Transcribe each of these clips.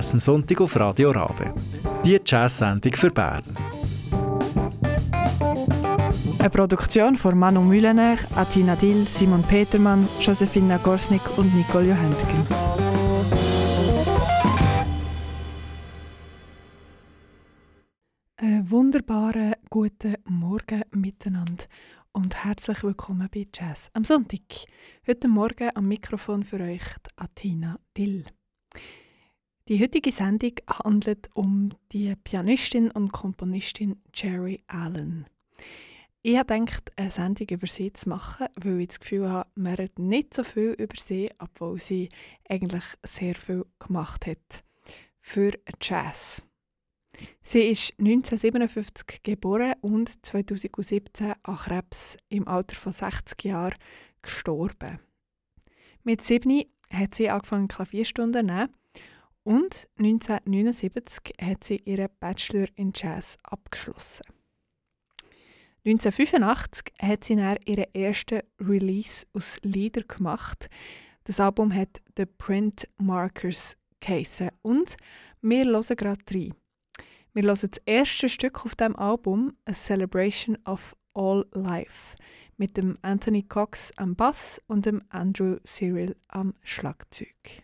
Jazz am Sonntag auf Radio Rabe. Die Jazz-Sendung für Bern. Eine Produktion von Manu Mühlener, Atina Dill, Simon Petermann, Josefina Gorsnik und Nicole Johentgen. Wunderbaren guten Morgen miteinander und herzlich willkommen bei Jazz am Sonntag. Heute Morgen am Mikrofon für euch Atina Dill. Die heutige Sendung handelt um die Pianistin und Komponistin Jerry Allen. Ich habe gedacht, eine Sendung über sie zu machen, weil ich das Gefühl habe, man redet nicht so viel über sie, obwohl sie eigentlich sehr viel gemacht hat für Jazz. Sie ist 1957 geboren und 2017 an Krebs im Alter von 60 Jahren gestorben. Mit 7 hat sie angefangen Klavierstunden zu nehmen und 1979 hat sie ihren Bachelor in Jazz abgeschlossen. 1985 hat sie dann ihren ersten Release aus Lieder gemacht. Das Album hat The Print Markers geheissen und wir hören gerade rein. Wir hören das erste Stück auf dem Album, A Celebration of All Life, mit dem Anthony Cox am Bass und dem Andrew Cyril am Schlagzeug.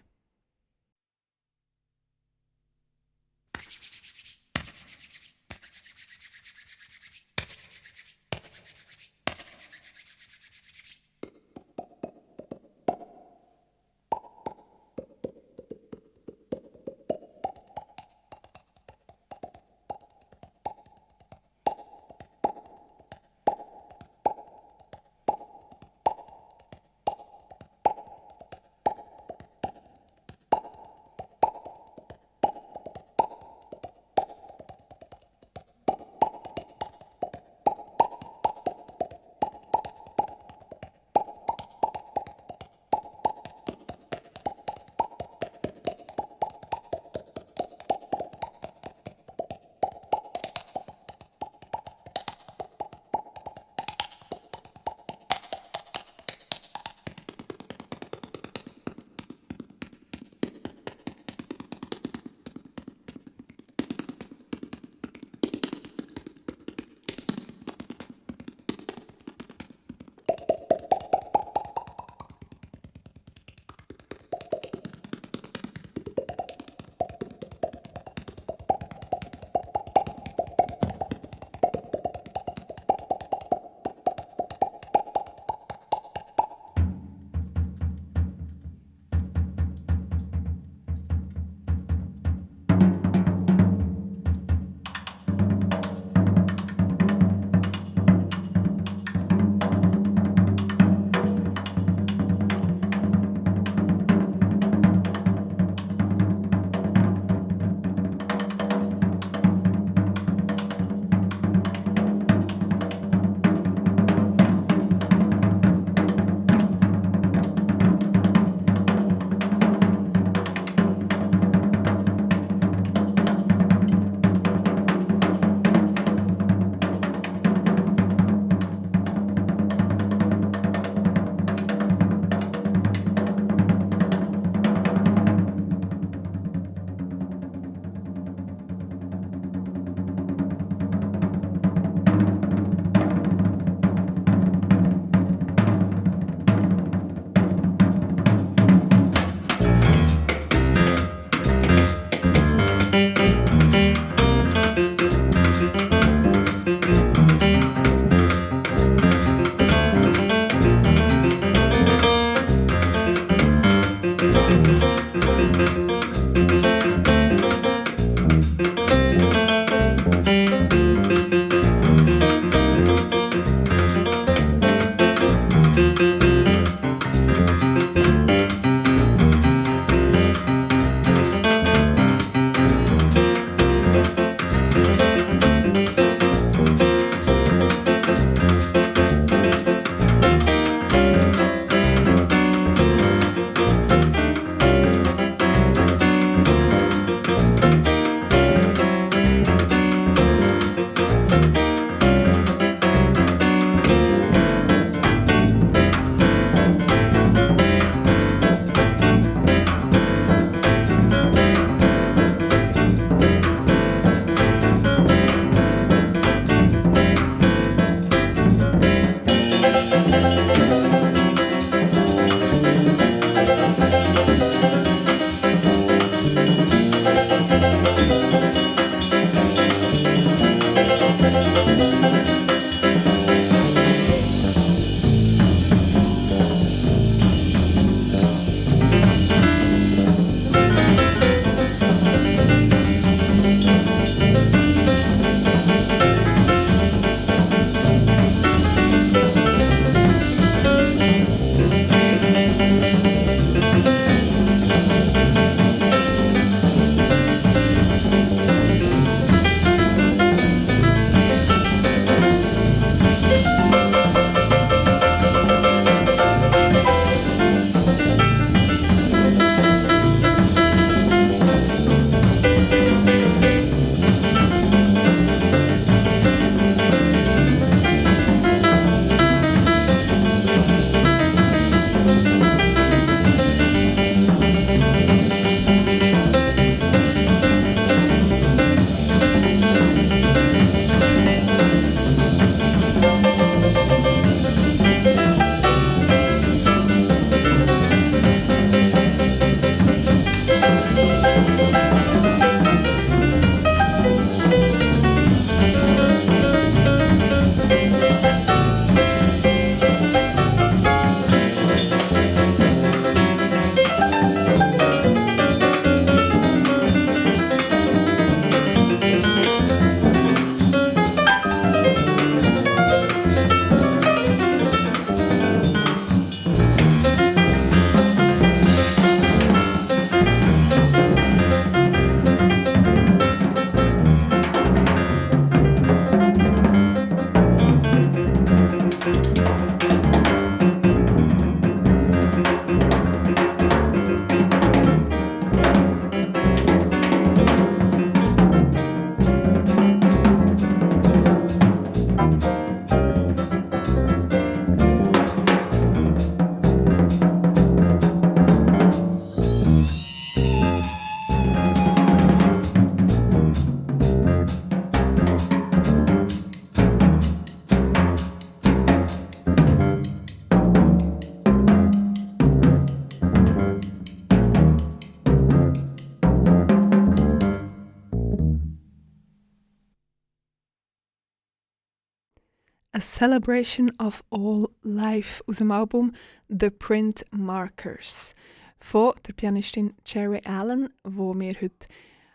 Celebration of All Life aus dem Album The Print Markers von der Pianistin Jerry Allen, wo wir heute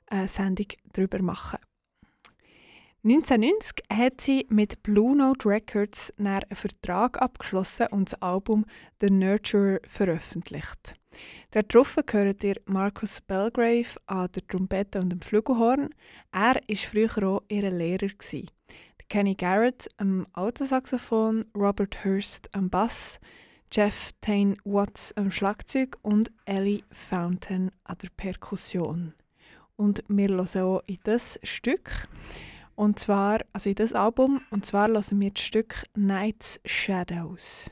eine Sendung darüber machen. 1990 hat sie mit Blue Note Records einen Vertrag abgeschlossen und das Album The Nurturer veröffentlicht. Darauf gehört ihr Marcus Belgrave an der Trompete und dem Flügelhorn. Er war früher auch ihr Lehrer. Kenny Garrett am Autosaxophon, Robert Hurst am Bass, Jeff Tane Watts am Schlagzeug und Ellie Fountain an der Perkussion. Und wir hören auch in das Stück, und zwar, also in das Album, und zwar hören wir das Stück Night's Shadows.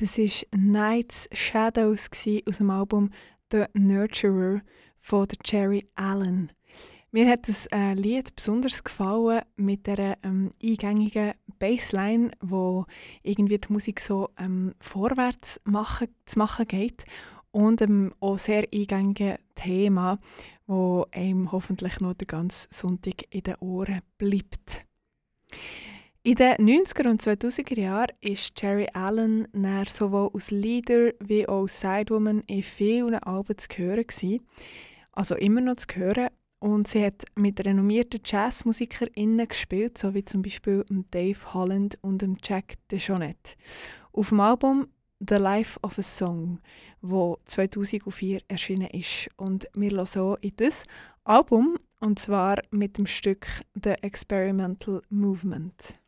Das war Night's Shadows aus dem Album The Nurturer von der Jerry Allen. Mir hat das äh, Lied besonders gefallen mit der ähm, eingängigen Bassline, wo irgendwie die Musik so ähm, vorwärts machen, zu machen geht und ähm, auch sehr eingängigen Thema, wo einem hoffentlich noch den ganzen Sonntag in den Ohren bleibt. In den 90er und 2000er Jahren war Jerry Allen sowohl als Leader wie auch als Sidewoman in vielen Alben zu hören. Gewesen. Also immer noch zu hören. Und sie hat mit renommierten JazzmusikerInnen gespielt, so wie zum Beispiel Dave Holland und Jack DeJohnette. Auf dem Album The Life of a Song, wo 2004 erschienen ist. Und wir hören so in das Album, und zwar mit dem Stück The Experimental Movement.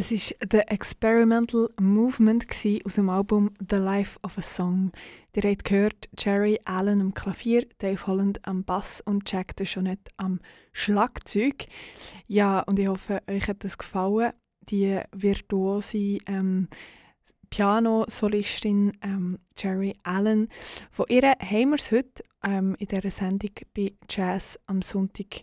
Das ist The Experimental Movement aus dem Album The Life of a Song. Ihr habt gehört, Jerry Allen am Klavier, Dave Holland am Bass und Jack DeJohnette am Schlagzeug. Ja, und ich hoffe, euch hat es gefallen. Die virtuose ähm, Piano-Solistin ähm, Jerry Allen. Von ihr haben wir es heute ähm, in dieser Sendung bei Jazz am Sonntag.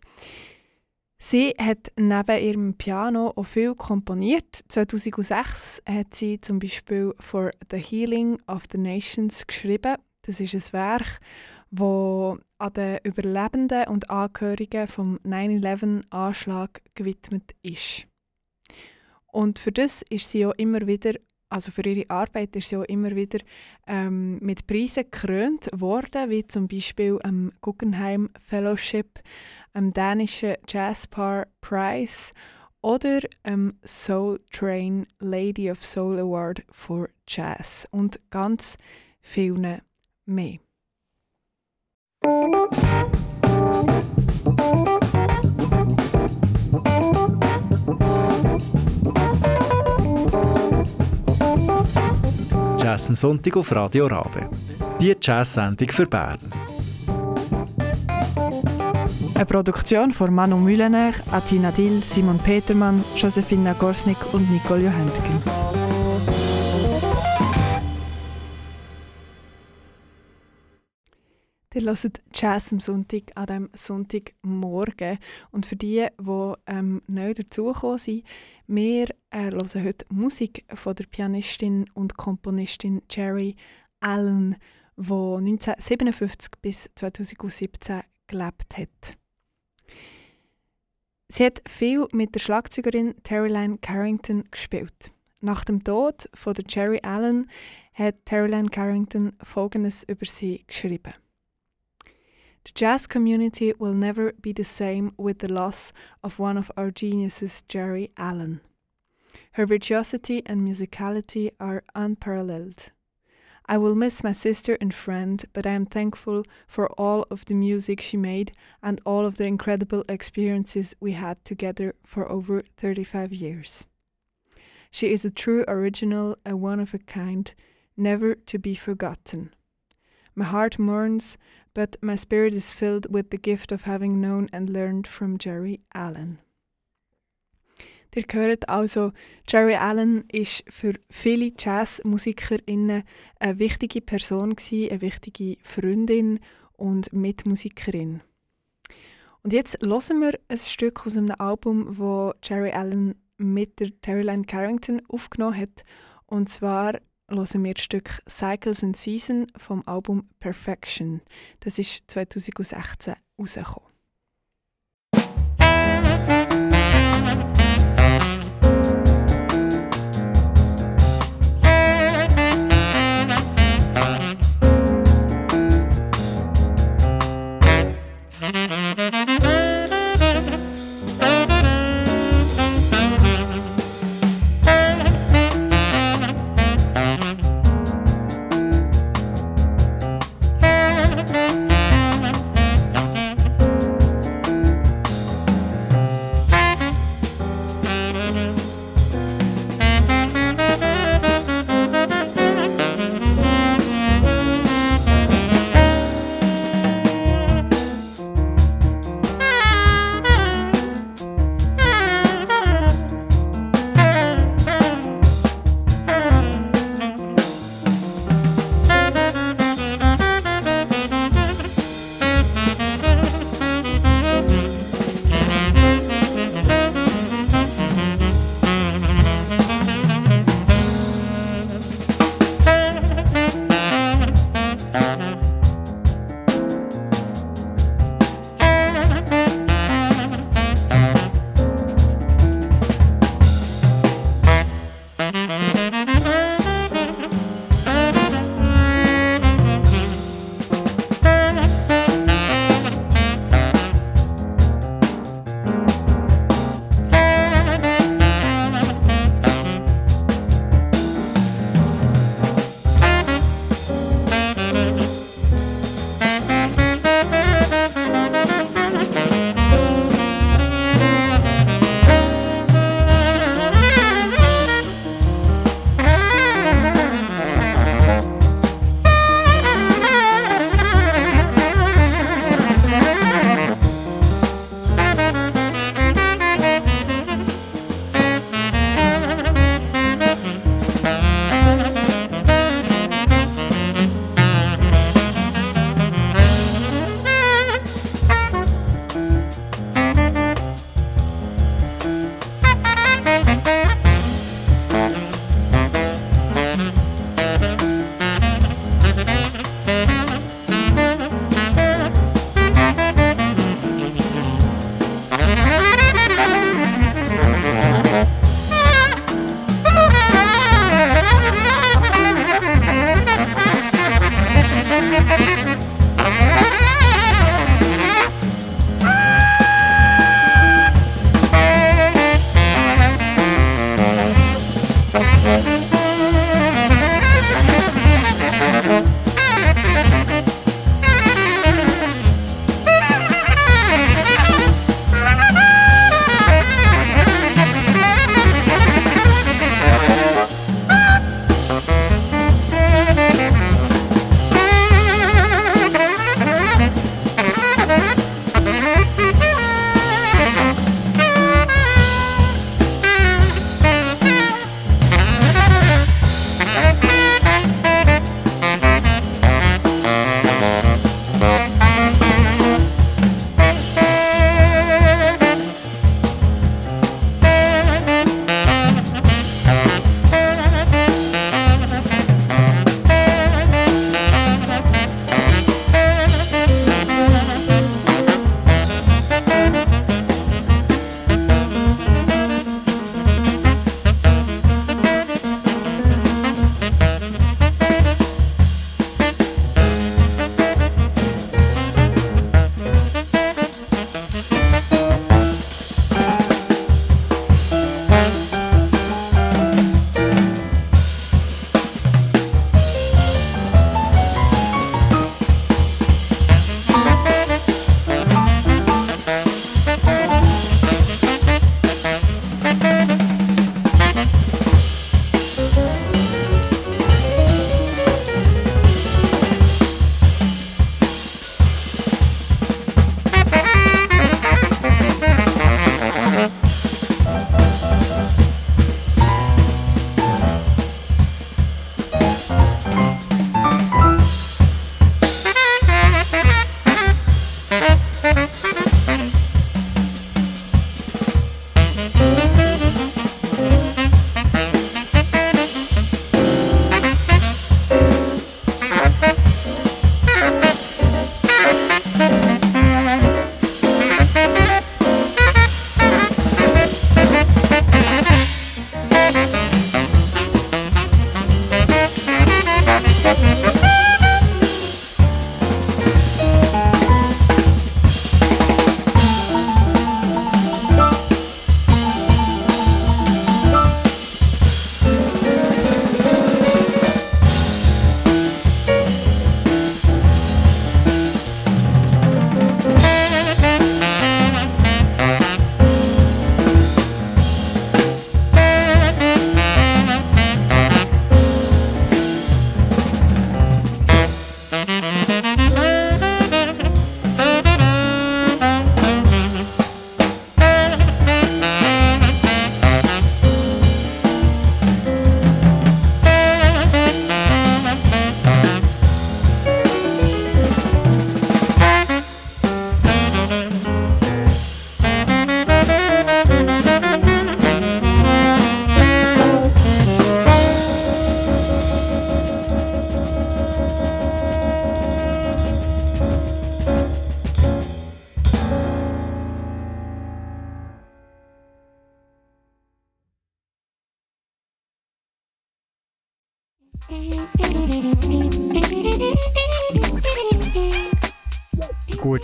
Sie hat neben ihrem Piano auch viel komponiert. 2006 hat sie zum Beispiel For the Healing of the Nations geschrieben. Das ist ein Werk, das an den Überlebenden und Angehörigen vom 9-11-Anschlag gewidmet ist. Und für das ist sie auch immer wieder, also für ihre Arbeit ist sie auch immer wieder ähm, mit Preisen gekrönt worden, wie zum Beispiel am Guggenheim Fellowship am dänischen Jazzpaar Prize oder am Soul Train Lady of Soul Award for Jazz und ganz vielen mehr. Jazz am Sonntag auf Radio Rabe. Die Jazz-Sendung für Bern. Eine Produktion von Manu Mühlener, Atina Dill, Simon Petermann, Josefina Gorsnik und Nicole Johentgen. Ihr hört Jazz am Sonntag an diesem Sonntagmorgen. Und für die, die ähm, neu dazugekommen sind, wir äh, hören heute Musik von der Pianistin und Komponistin Jerry Allen, die 1957 bis 2017 gelebt hat. Sie hat viel mit der Schlagzeugerin Terryline Carrington gespielt. Nach dem Tod von der Jerry Allen hat Terryline Carrington Folgendes über sie geschrieben. The jazz community will never be the same with the loss of one of our geniuses, Jerry Allen. Her virtuosity and musicality are unparalleled. I will miss my sister and friend, but I am thankful for all of the music she made and all of the incredible experiences we had together for over 35 years. She is a true original, a one of a kind, never to be forgotten. My heart mourns, but my spirit is filled with the gift of having known and learned from Jerry Allen. Ihr hört also, Jerry Allen ist für viele JazzmusikerInnen eine wichtige Person gewesen, eine wichtige Freundin und Mitmusikerin. Und jetzt hören wir ein Stück aus einem Album, wo Jerry Allen mit der Terryline Carrington aufgenommen hat. Und zwar hören wir das Stück Cycles and Season vom Album Perfection. Das ist 2016 rausgekommen.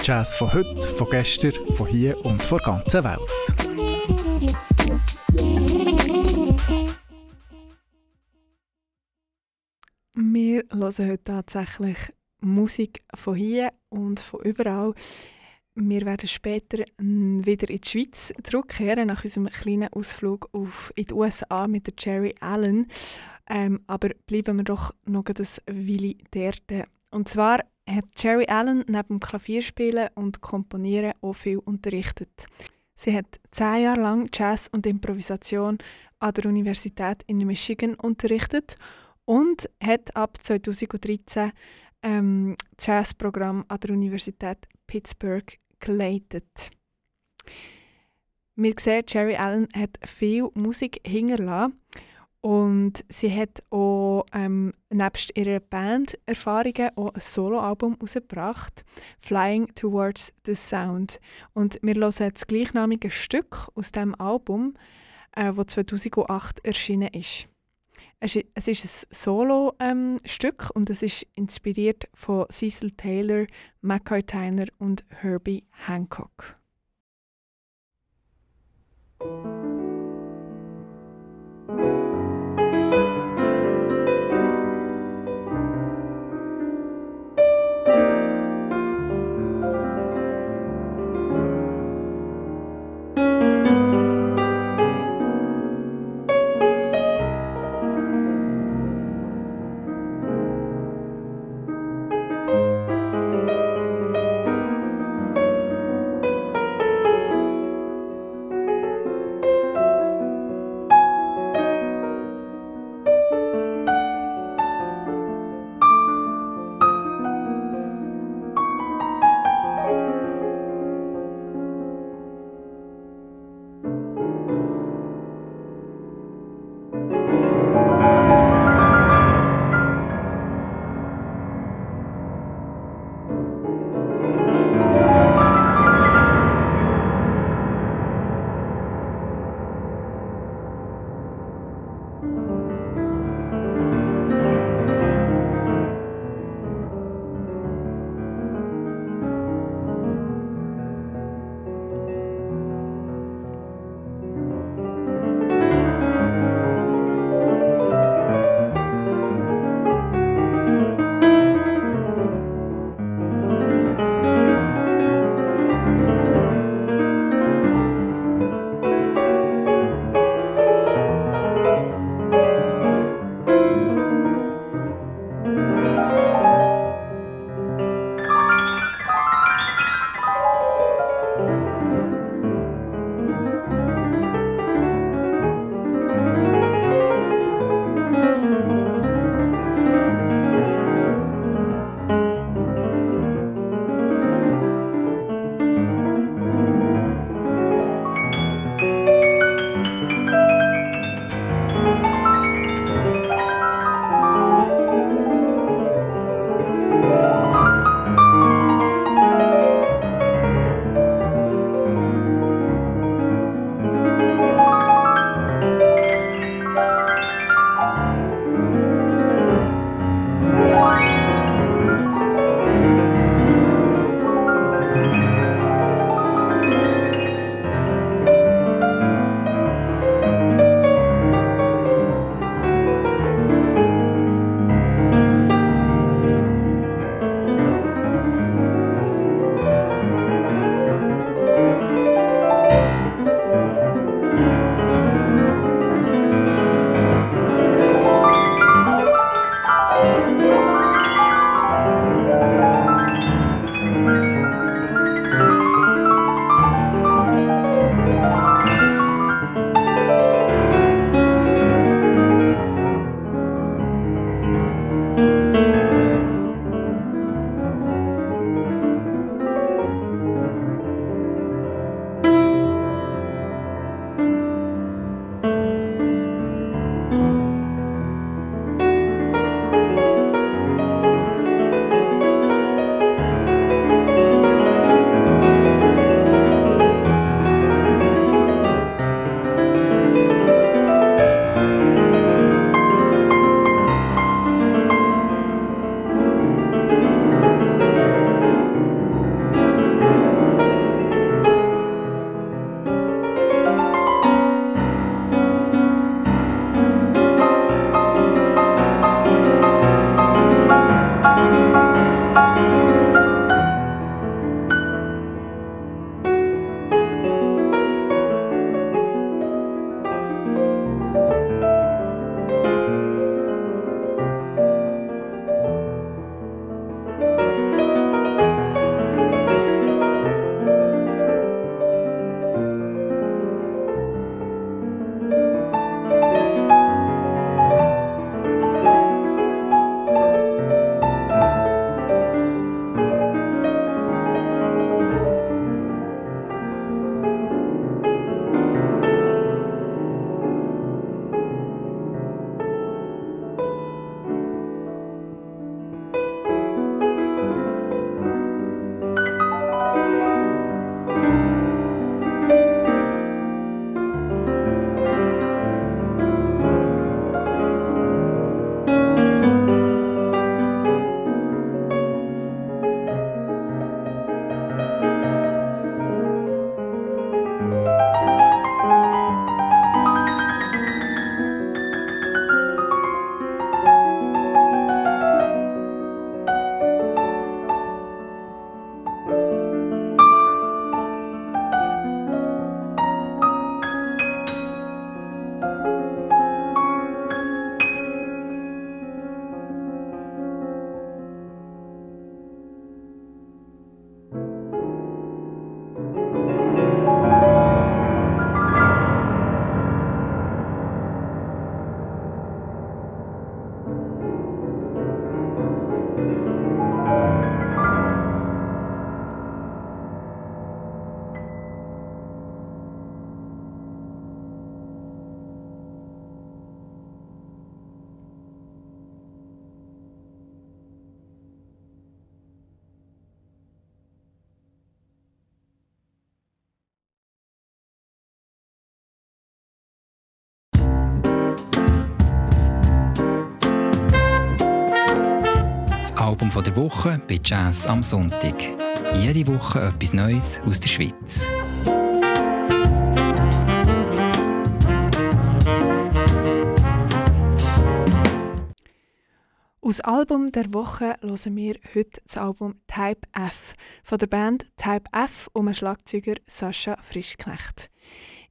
Jazz von heute, von gestern, von hier und von der ganzen Welt. Wir hören heute tatsächlich Musik von hier und von überall. Wir werden später wieder in die Schweiz zurückkehren, nach unserem kleinen Ausflug auf, in die USA mit der Jerry Allen. Ähm, aber bleiben wir doch noch ein Weile dort. Und zwar hat Jerry Allen neben Klavierspielen und Komponieren auch viel unterrichtet. Sie hat zehn Jahre lang Jazz und Improvisation an der Universität in Michigan unterrichtet und hat ab 2013 ähm, Jazzprogramm an der Universität Pittsburgh geleitet. Wir sehen, Jerry Allen hat viel Musik hinterlassen und sie hat auch ähm, nebst ihrer Band Erfahrungen auch ein Soloalbum herausgebracht, Flying Towards the Sound. Und wir hören das gleichnamige Stück aus dem Album, äh, das 2008 erschienen ist. Es ist ein Solo-Stück ähm, und es ist inspiriert von Cecil Taylor, McCoy Tyner und Herbie Hancock. Album der Woche bei Jazz am Sonntag. Jede Woche etwas Neues aus der Schweiz. Aus Album der Woche hören wir heute das Album Type F von der Band Type F um Schlagzeuger Sascha Frischknecht.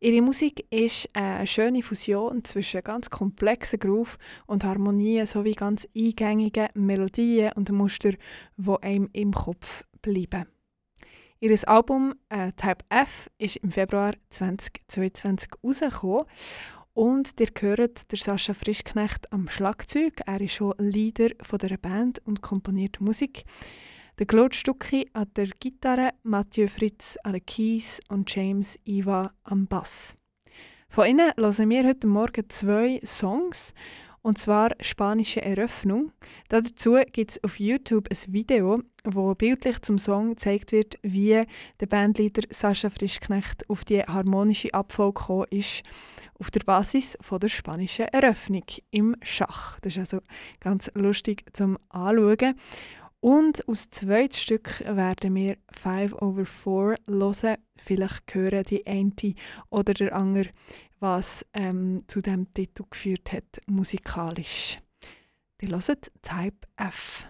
Ihre Musik ist eine schöne Fusion zwischen ganz komplexen Groove und Harmonien sowie ganz eingängigen Melodien und Mustern, die einem im Kopf bleiben. Ihr Album äh, Type F ist im Februar 2022 rausgekommen und ihr hört der Sascha Frischknecht am Schlagzeug. Er ist schon Leader von der Band und komponiert Musik. Der Claude Stucki an der Gitarre, Mathieu Fritz an den Keys und James Iva am Bass. Von ihnen hören wir heute Morgen zwei Songs, und zwar Spanische Eröffnung. Dazu gibt es auf YouTube ein Video, wo bildlich zum Song gezeigt wird, wie der Bandleader Sascha Frischknecht auf die harmonische Abfolge gekommen ist, auf der Basis von der spanischen Eröffnung im Schach. Das ist also ganz lustig zum Anschauen. Und aus zweites Stück werden wir 5 over 4 hören. Vielleicht hören die eine oder der andere, was ähm, zu dem Titel geführt hat, musikalisch. Die hören Type F.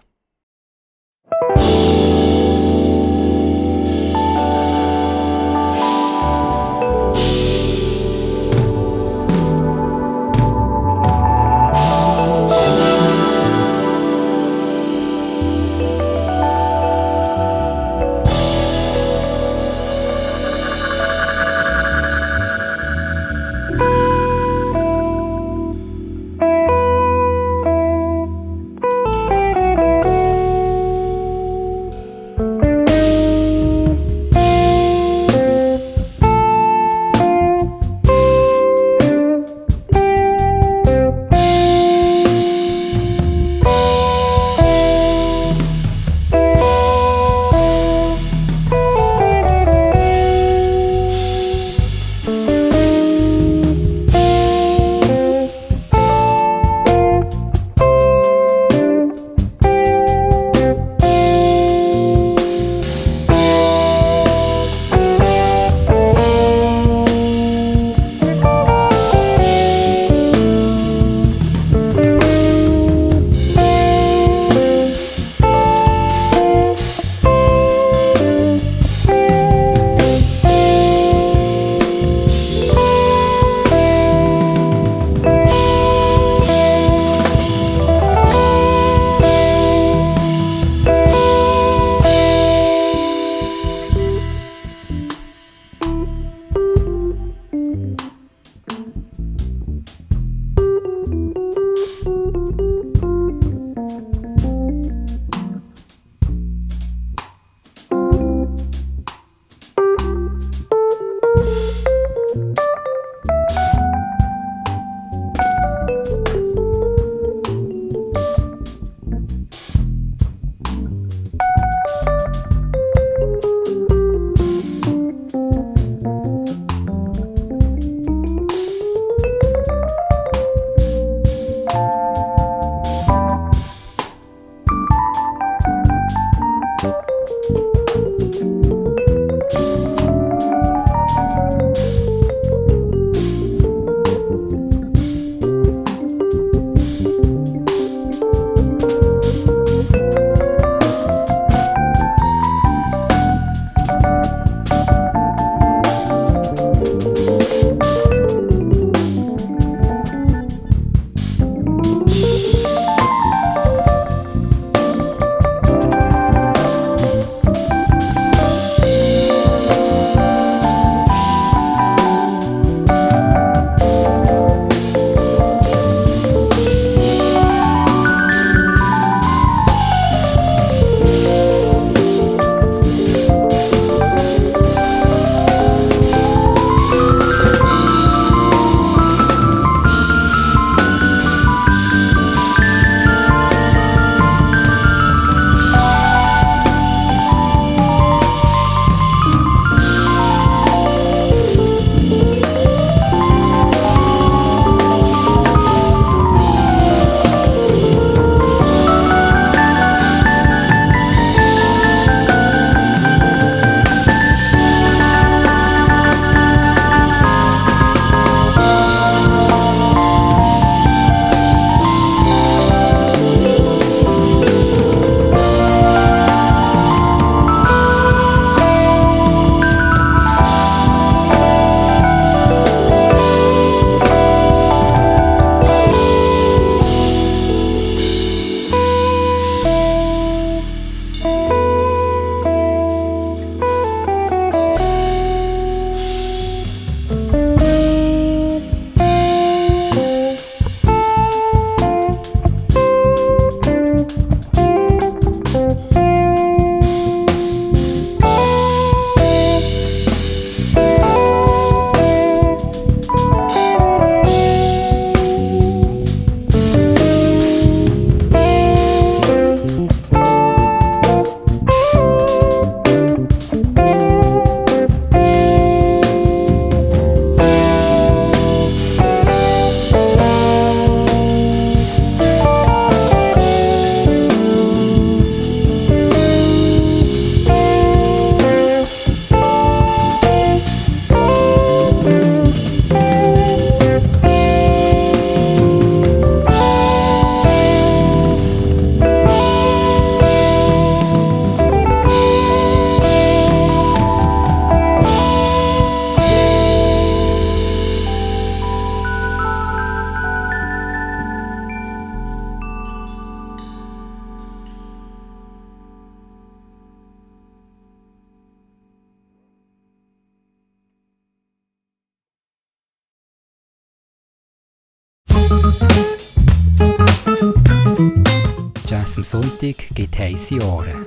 am Sonntag gibt heiße Ohren.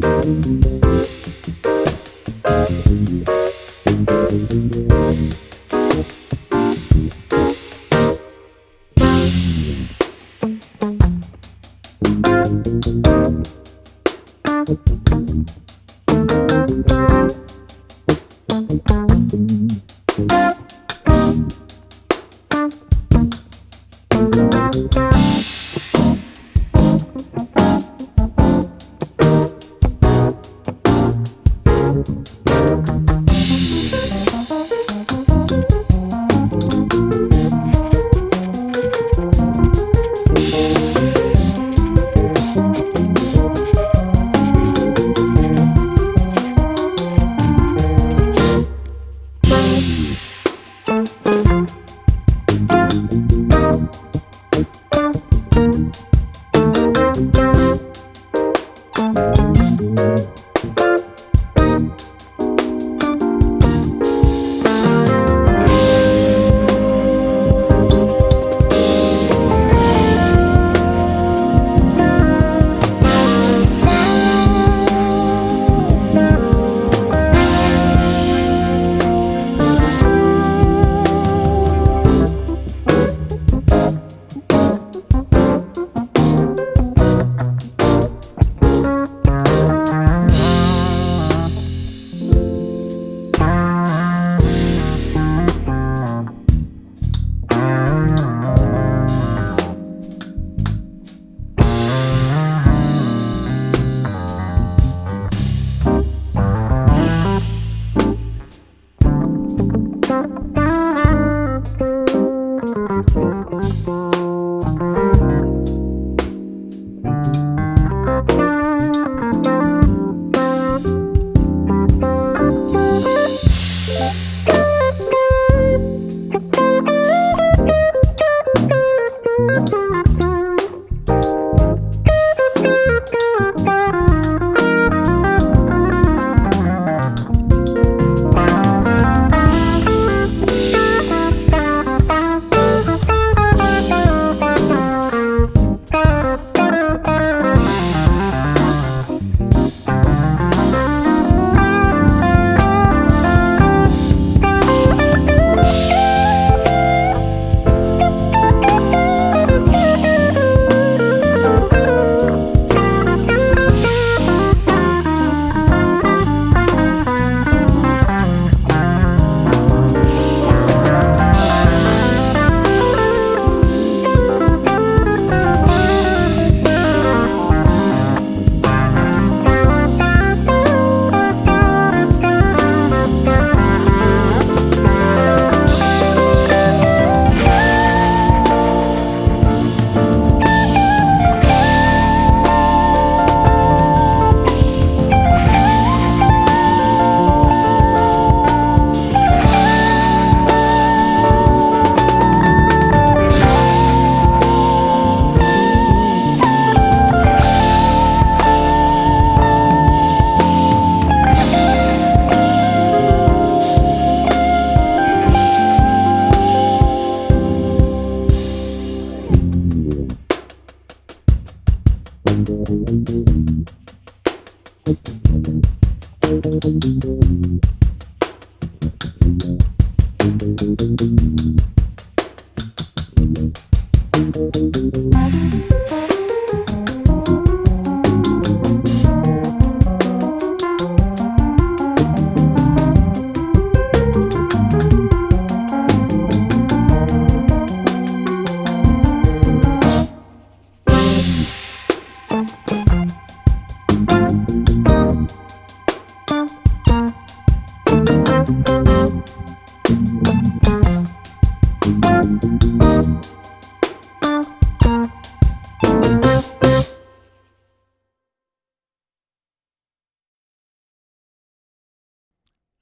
Thank you.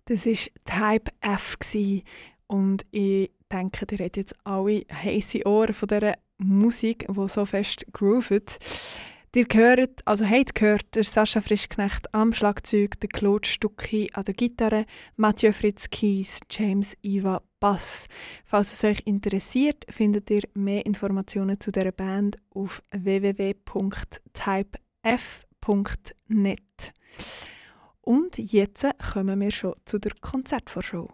Das war Type F und ich denke, ihr habt jetzt alle heiße Ohren von dieser Musik, die so fest groovet. Ihr hört, also habt gehört, der Sascha Frischknecht am Schlagzeug, der Claude Stucki an der Gitarre, Mathieu Fritz Kies, James Iva Bass. Falls es euch interessiert, findet ihr mehr Informationen zu dieser Band auf www.typef.net. Und jetzt kommen wir schon zu der Konzertvorschau.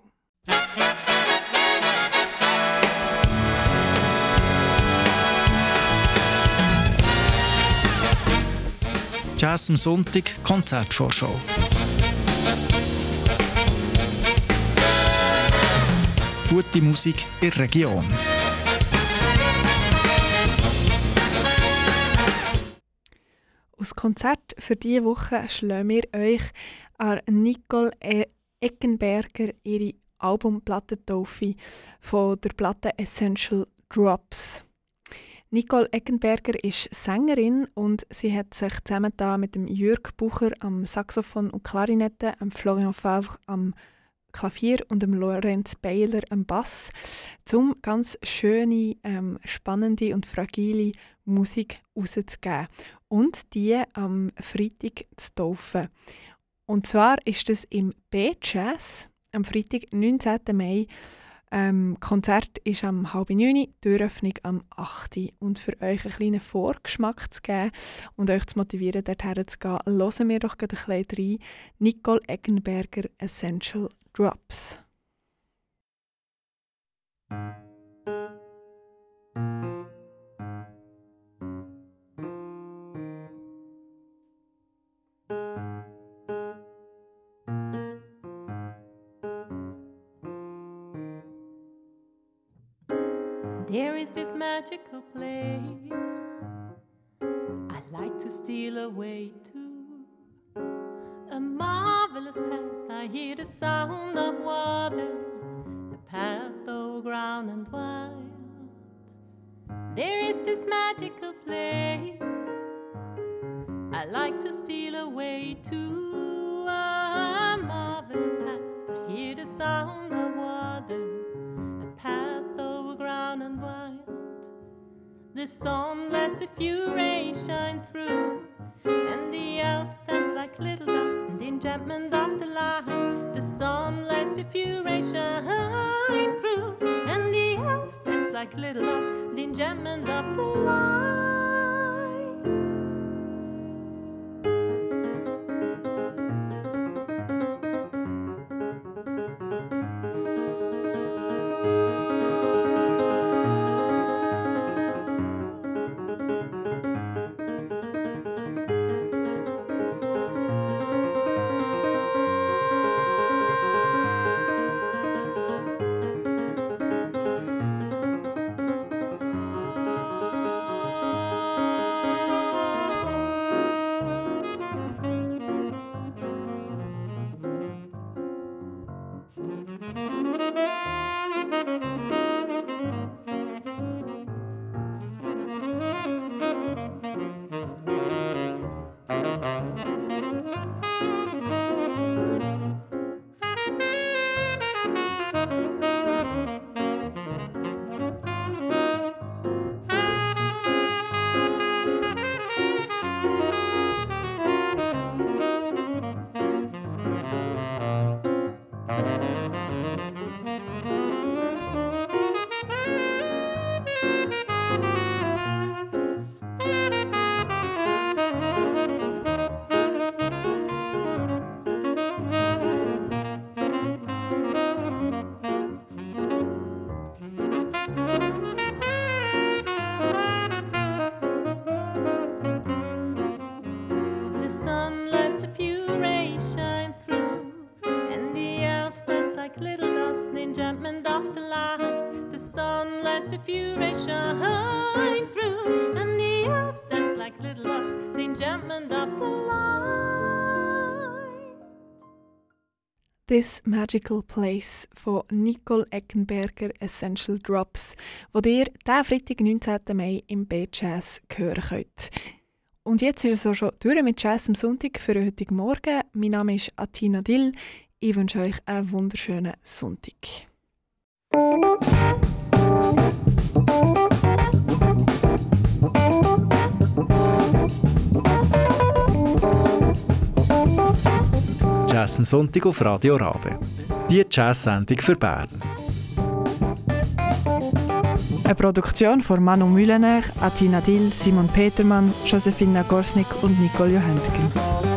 Jazz am Sonntag Konzertvorschau. Gute Musik in der Region. Aus Konzert für diese Woche schlagen wir euch an Nicole e- Eckenberger ihre Albumplatentaufe von der Platte Essential Drops. Nicole Eckenberger ist Sängerin und sie hat sich zusammen da mit dem Jürg Bucher am Saxophon und Klarinette, am Florian Favre am Klavier und dem Lorenz Beiler am Bass, zum ganz schöne, ähm, spannende und fragile Musik rauszugeben und die am Freitag zu taufen. Und zwar ist es im B-Jazz am Freitag, 19. Mai. Ähm, Konzert ist am halb neun, die Eröffnung am 8. Und für euch einen kleinen Vorgeschmack zu geben und euch zu motivieren, dorthin zu gehen, hören wir doch gerade ein bisschen rein. Nicole Eggenberger Essential Drops. Magical place I like to steal away to. A marvelous path, I hear the sound of water, a path over ground and wild. There is this magical place I like to steal away to. A marvelous path, I hear the sound The sun lets a few rays shine through, and the elf stands like little dots in the enchantment of the light. The sun lets a few rays shine through, and the elf stands like little dots in the enchantment of the light. Magical Place von Nicole Eckenberger Essential Drops, wo ihr diesen Freitag, 19. Mai im B-Jazz hören könnt. Und jetzt ist es auch schon durch mit Jazz am Sonntag für heutigen Morgen. Mein Name ist Atina Dill. Ich wünsche euch einen wunderschönen Sonntag. Jazz am Sonntag auf Radio Rabe. Die Jazz-Sendung für Bern. Eine Produktion von Manu Mühlener, Atina Dill, Simon Petermann, Josefina Gorsnick und Nicole Johantgen.